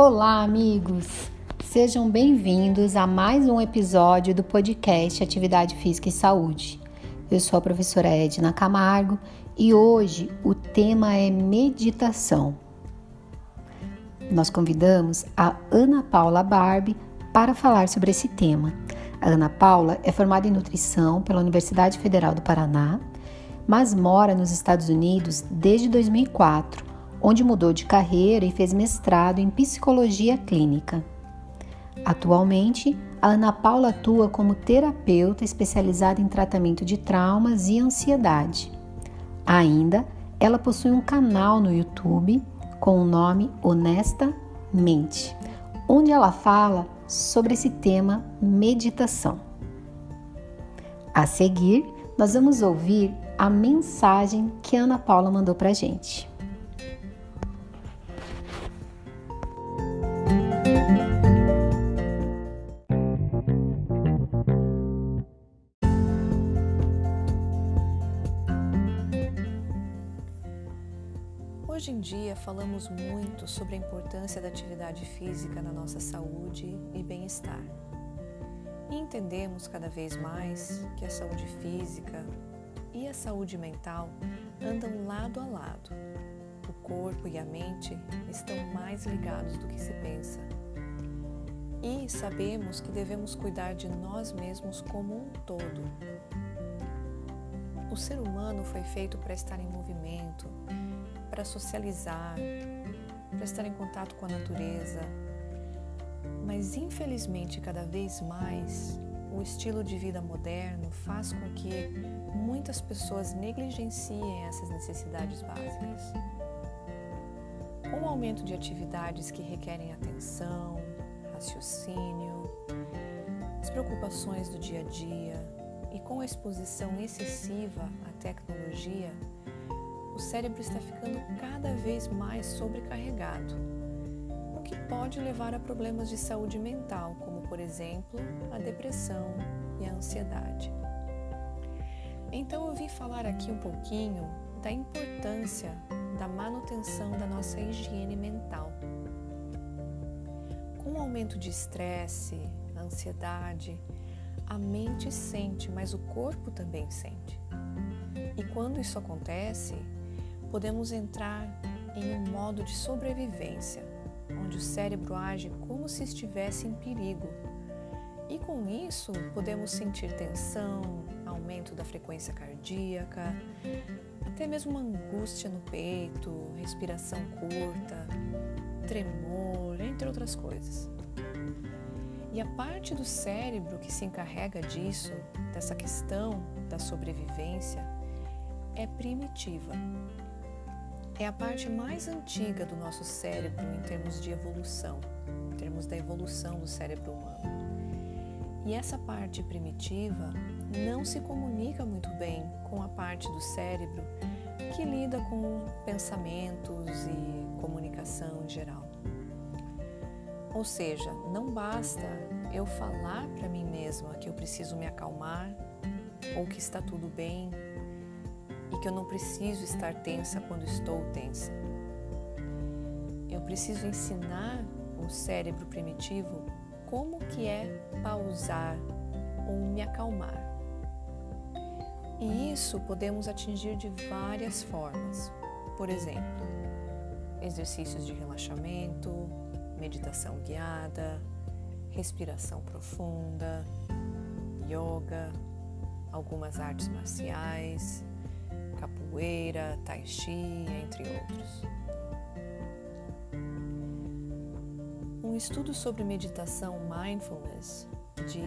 Olá, amigos! Sejam bem-vindos a mais um episódio do podcast Atividade Física e Saúde. Eu sou a professora Edna Camargo e hoje o tema é meditação. Nós convidamos a Ana Paula Barbie para falar sobre esse tema. A Ana Paula é formada em nutrição pela Universidade Federal do Paraná, mas mora nos Estados Unidos desde 2004 onde mudou de carreira e fez mestrado em psicologia clínica. Atualmente, a Ana Paula atua como terapeuta especializada em tratamento de traumas e ansiedade. Ainda, ela possui um canal no YouTube com o nome Honestamente, onde ela fala sobre esse tema meditação. A seguir, nós vamos ouvir a mensagem que a Ana Paula mandou para gente. Hoje em dia falamos muito sobre a importância da atividade física na nossa saúde e bem-estar. E entendemos cada vez mais que a saúde física e a saúde mental andam lado a lado. O corpo e a mente estão mais ligados do que se pensa. E sabemos que devemos cuidar de nós mesmos como um todo. O ser humano foi feito para estar em movimento, para socializar, para estar em contato com a natureza. Mas infelizmente, cada vez mais, o estilo de vida moderno faz com que muitas pessoas negligenciem essas necessidades básicas. Com o aumento de atividades que requerem atenção, raciocínio, as preocupações do dia a dia e com a exposição excessiva à tecnologia, o cérebro está ficando cada vez mais sobrecarregado, o que pode levar a problemas de saúde mental, como por exemplo a depressão e a ansiedade. Então eu vim falar aqui um pouquinho da importância da manutenção da nossa higiene mental. Com o aumento de estresse, ansiedade, a mente sente, mas o corpo também sente. E quando isso acontece, podemos entrar em um modo de sobrevivência, onde o cérebro age como se estivesse em perigo. E com isso, podemos sentir tensão, aumento da frequência cardíaca, até mesmo uma angústia no peito, respiração curta, tremor, entre outras coisas. E a parte do cérebro que se encarrega disso, dessa questão da sobrevivência, é primitiva é a parte mais antiga do nosso cérebro em termos de evolução, em termos da evolução do cérebro humano. E essa parte primitiva não se comunica muito bem com a parte do cérebro que lida com pensamentos e comunicação em geral. Ou seja, não basta eu falar para mim mesma que eu preciso me acalmar ou que está tudo bem e que eu não preciso estar tensa quando estou tensa. Eu preciso ensinar o cérebro primitivo como que é pausar ou me acalmar. E isso podemos atingir de várias formas. Por exemplo, exercícios de relaxamento, meditação guiada, respiração profunda, yoga, algumas artes marciais, capoeira, tai chi, entre outros. Um estudo sobre meditação mindfulness de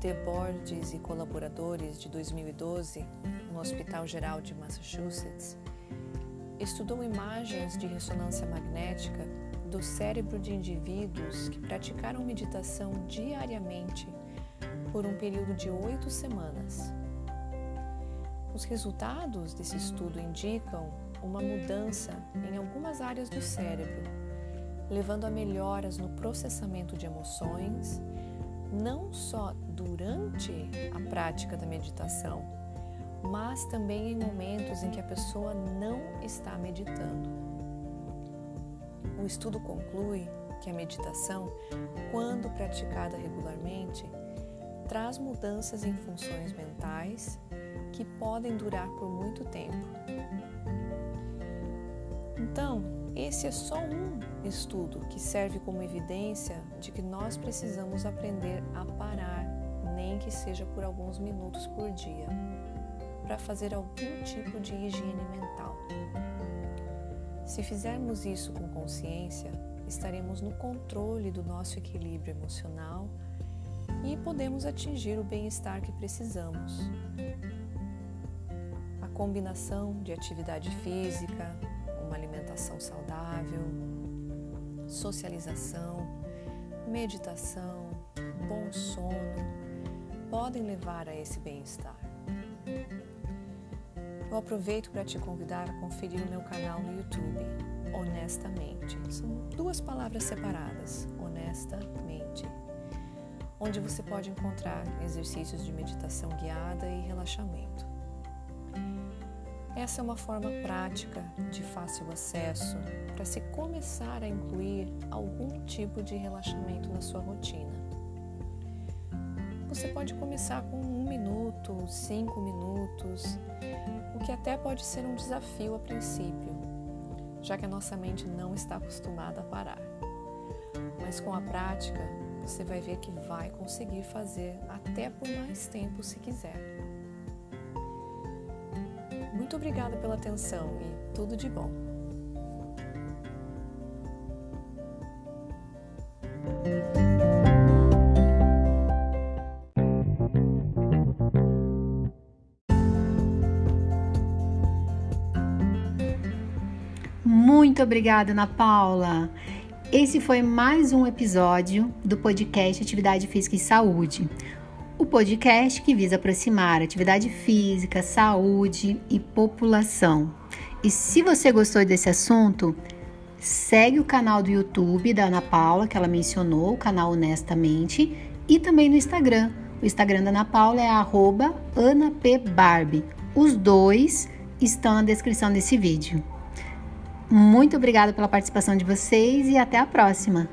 DeBorges e colaboradores de 2012 no Hospital Geral de Massachusetts estudou imagens de ressonância magnética do cérebro de indivíduos que praticaram meditação diariamente por um período de oito semanas. Os resultados desse estudo indicam uma mudança em algumas áreas do cérebro, levando a melhoras no processamento de emoções, não só durante a prática da meditação, mas também em momentos em que a pessoa não está meditando. O estudo conclui que a meditação, quando praticada regularmente, traz mudanças em funções mentais que podem durar por muito tempo. Então, esse é só um estudo que serve como evidência de que nós precisamos aprender a parar, nem que seja por alguns minutos por dia, para fazer algum tipo de higiene mental. Se fizermos isso com consciência, estaremos no controle do nosso equilíbrio emocional e podemos atingir o bem-estar que precisamos. Combinação de atividade física, uma alimentação saudável, socialização, meditação, bom sono podem levar a esse bem-estar. Eu aproveito para te convidar a conferir o meu canal no YouTube, Honestamente. São duas palavras separadas, honestamente, onde você pode encontrar exercícios de meditação guiada e relaxamento. Essa é uma forma prática, de fácil acesso, para se começar a incluir algum tipo de relaxamento na sua rotina. Você pode começar com um minuto, cinco minutos, o que até pode ser um desafio a princípio, já que a nossa mente não está acostumada a parar. Mas com a prática, você vai ver que vai conseguir fazer até por mais tempo se quiser. Muito obrigada pela atenção e tudo de bom. Muito obrigada, Ana Paula. Esse foi mais um episódio do podcast Atividade Física e Saúde o podcast que visa aproximar atividade física, saúde e população. E se você gostou desse assunto, segue o canal do YouTube da Ana Paula, que ela mencionou, o canal Honestamente, e também no Instagram. O Instagram da Ana Paula é AnaPBarbie. Os dois estão na descrição desse vídeo. Muito obrigada pela participação de vocês e até a próxima!